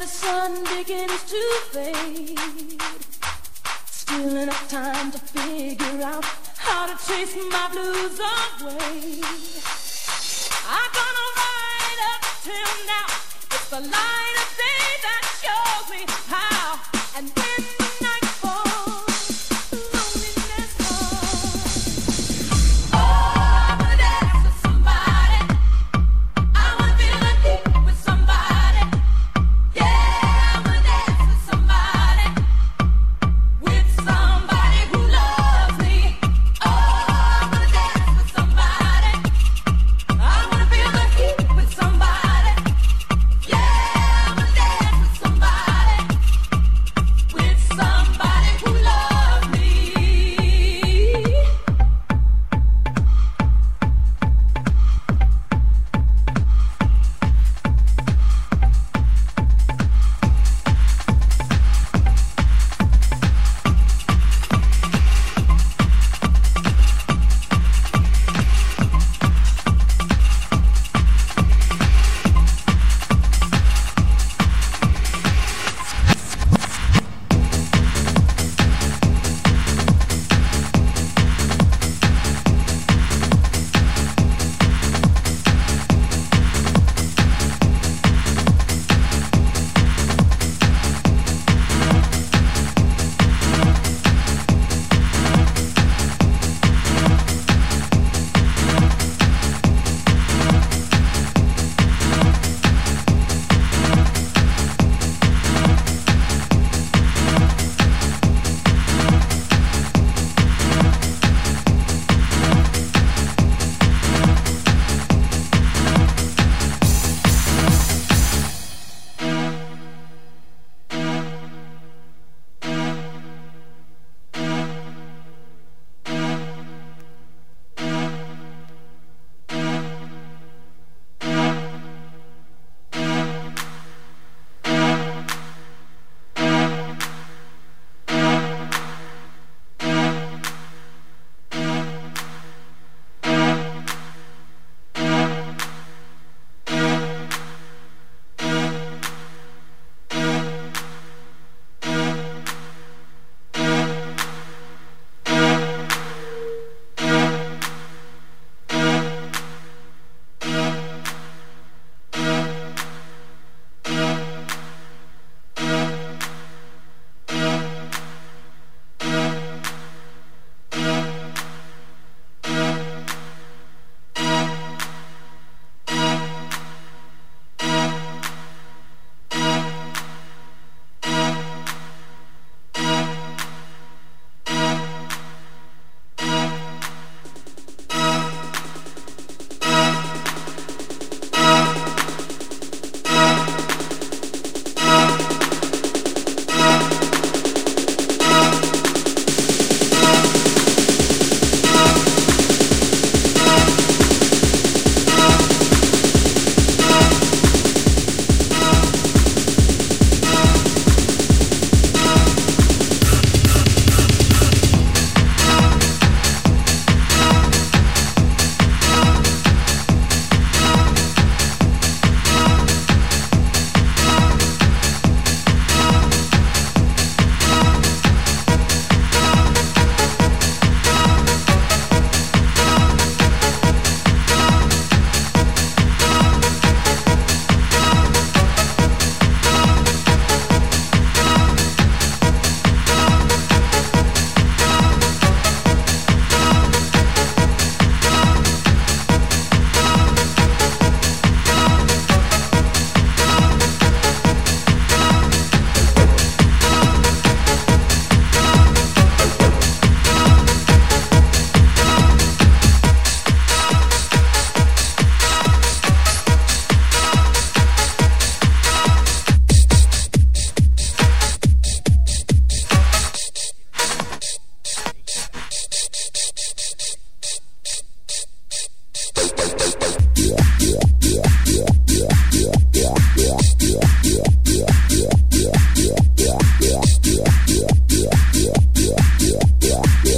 the sun begins to fade. Still enough time to figure out how to chase my blues away. I'm gonna ride up till now. It's the light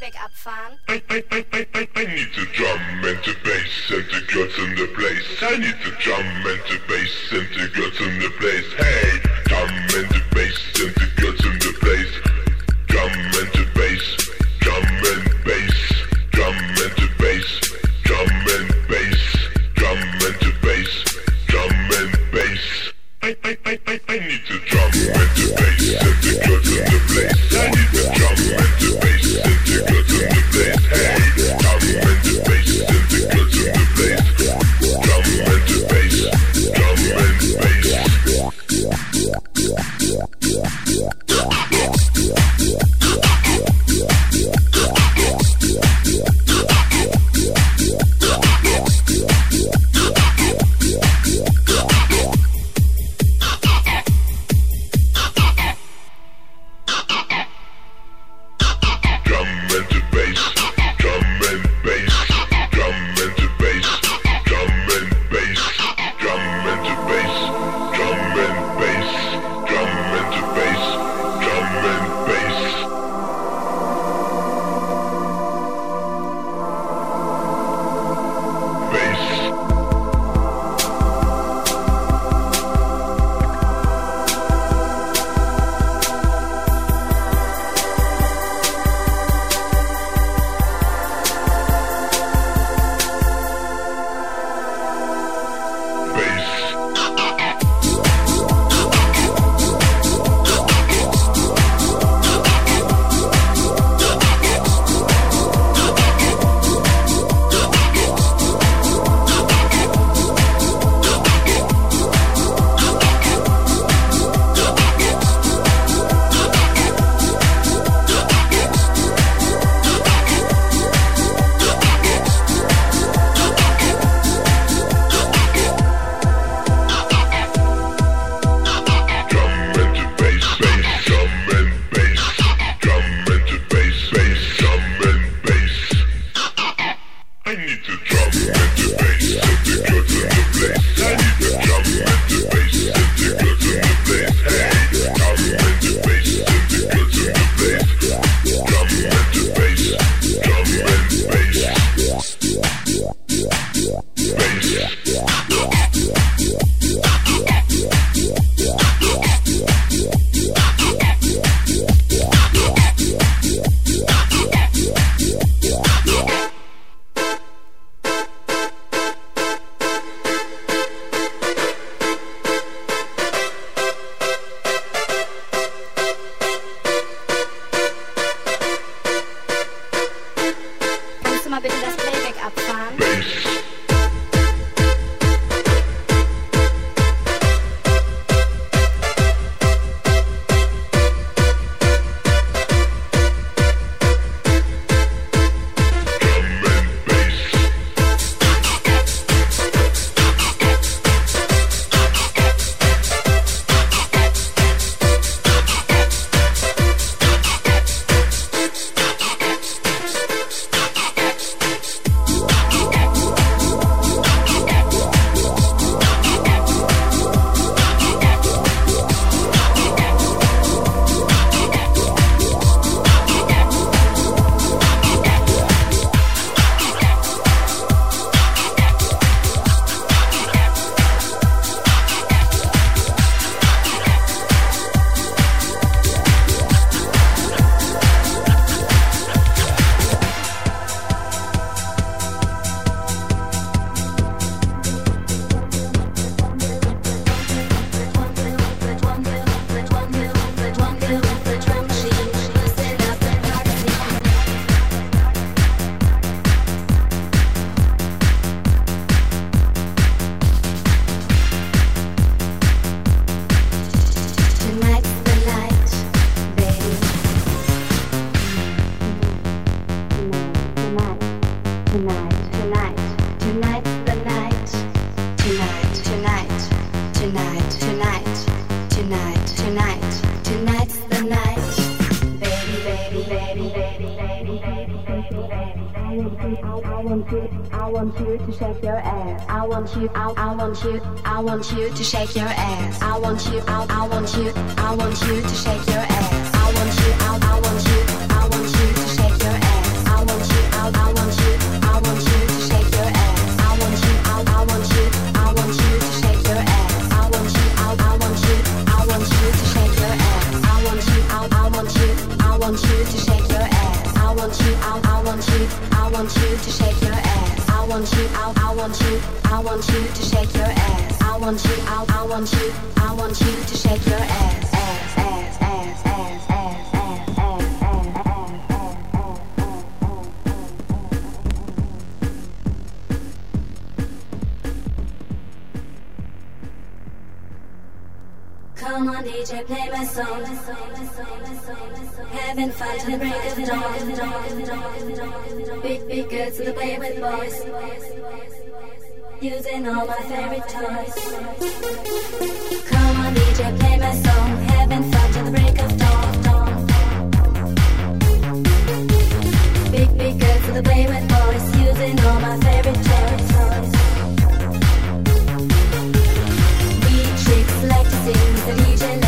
back up. I, I, I, I, I need to drum and to bass and to get in the place. I need to drum and to bass and to get in the place. Hey, drum and to bass and to get in the place. I want you, I, want you, I want you to shake your ass. I want you, I, want you, I want you to shake your ass. I want you, I, want you, I want you to shake your ass. I want you, I, want you, I want you to shake your ass. I want you, I, want you, I want you to shake your ass. I want you, I, want you, I want you to shake your ass. I want you, I, I want you, I want you to shake your ass. I want you, I, I want you, I want you to shake want you, I, I want you, I want you to shake your ass. I want you, I, I want you, I want you to shake your ass, on, DJ, play my song. Having fun till the break of dawn. Big, big girls to the play with boys. Using all my favorite toys. Come on, DJ, play my song. Having fun till the break of dawn. Big, big girls to the play with boys. Using all my favorite toys. allegiance.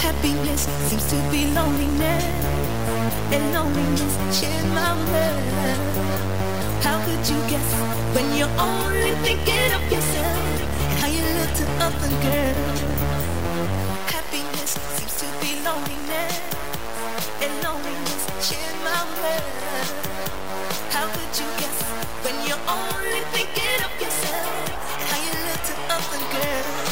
Happiness seems to be loneliness, and loneliness shared my world. How could you guess when you're only thinking of yourself and how you look to other girls? Happiness seems to be loneliness, and loneliness shared my world. How could you guess when you're only thinking of yourself and how you look to other girls?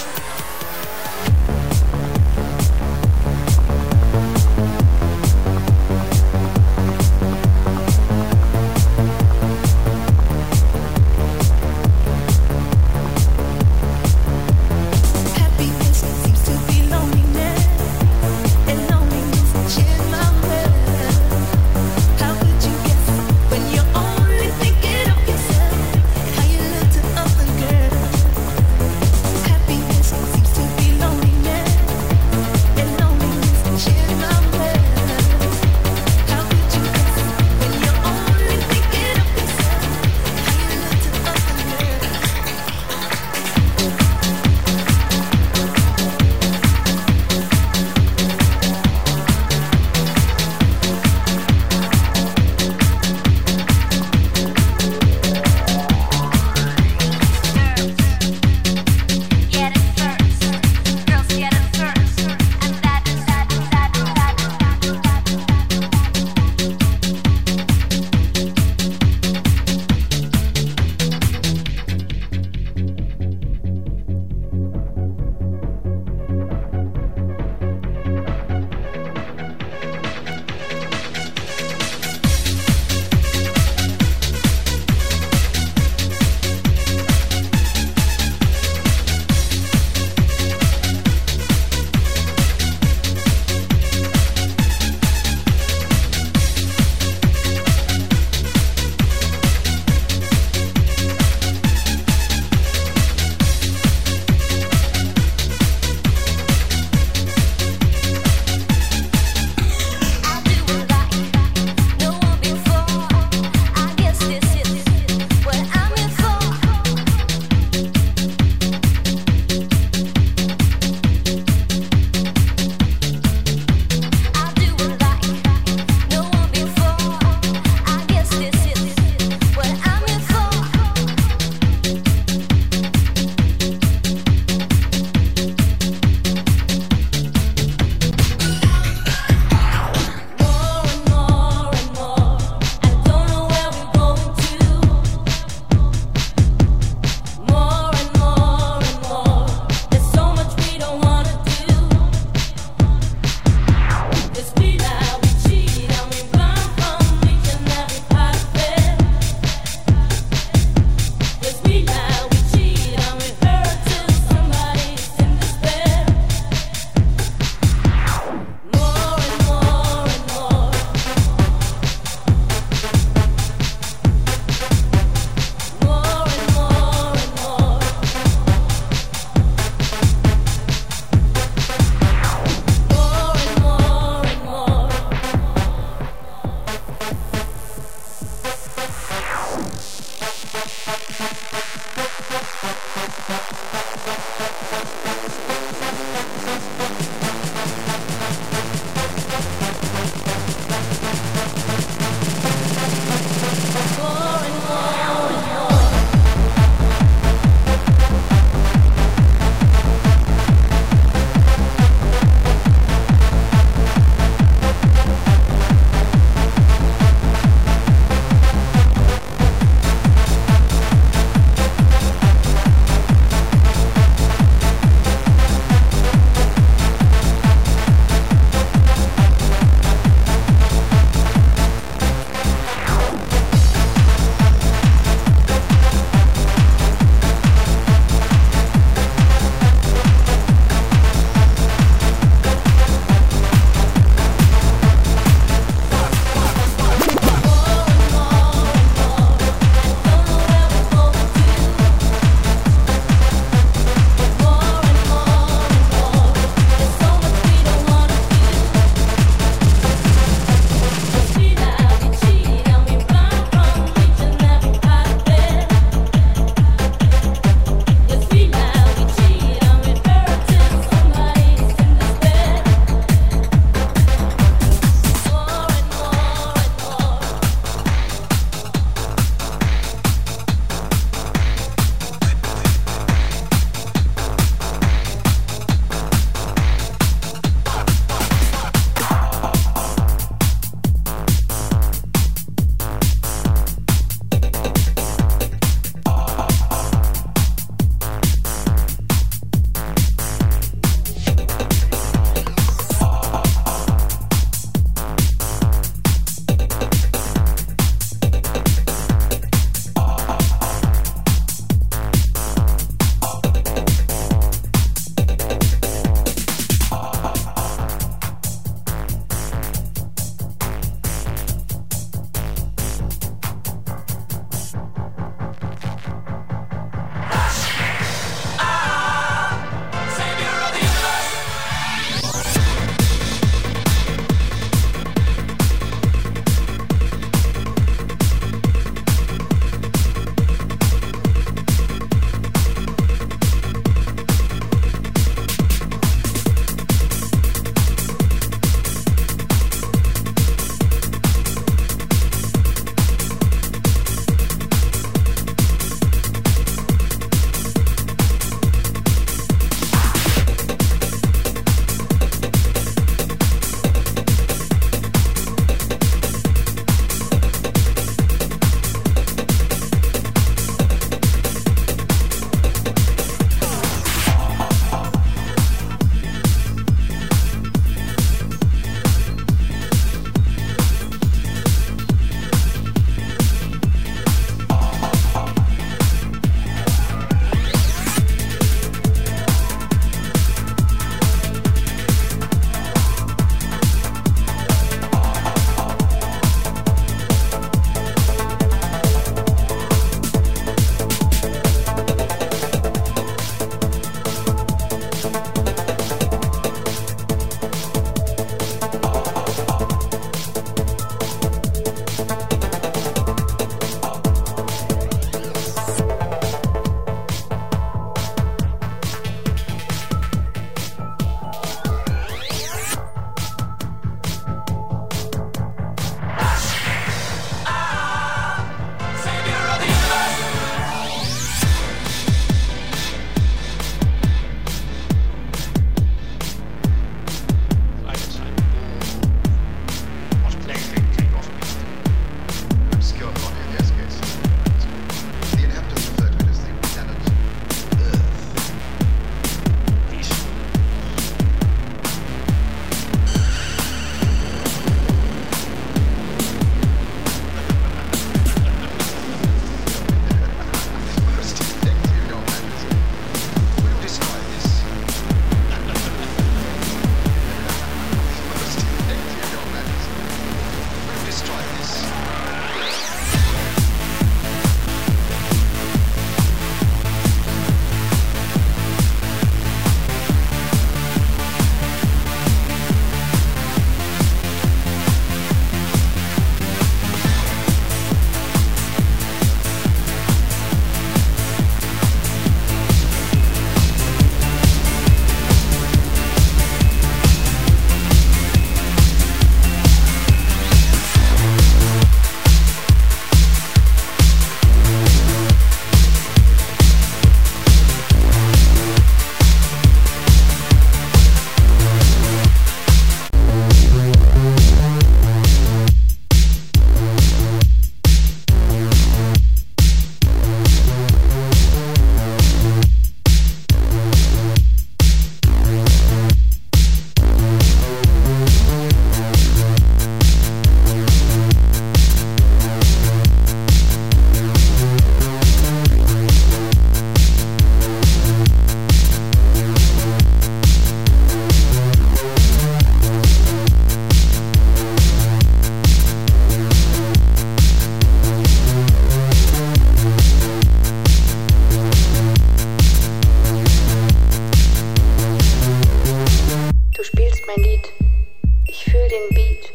Den Beat.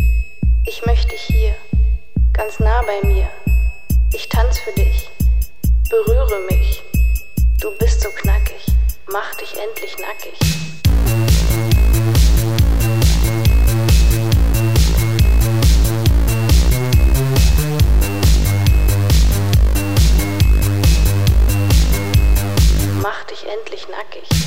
Ich möchte dich hier, ganz nah bei mir. Ich tanz für dich, berühre mich. Du bist so knackig, mach dich endlich nackig. Mach dich endlich nackig.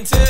until